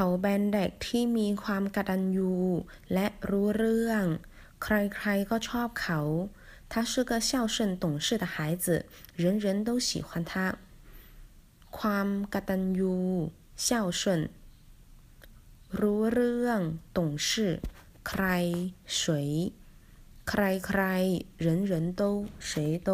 เขาแบนเด็กที่มีความกตัญญูและรู้เรื่อง ใครๆก็ชอบเขา他是个孝顺懂事的孩子人人都喜欢他ความกตัญญู孝顺รู้เรื่อง懂事ใคร谁ใครใคร人人都谁都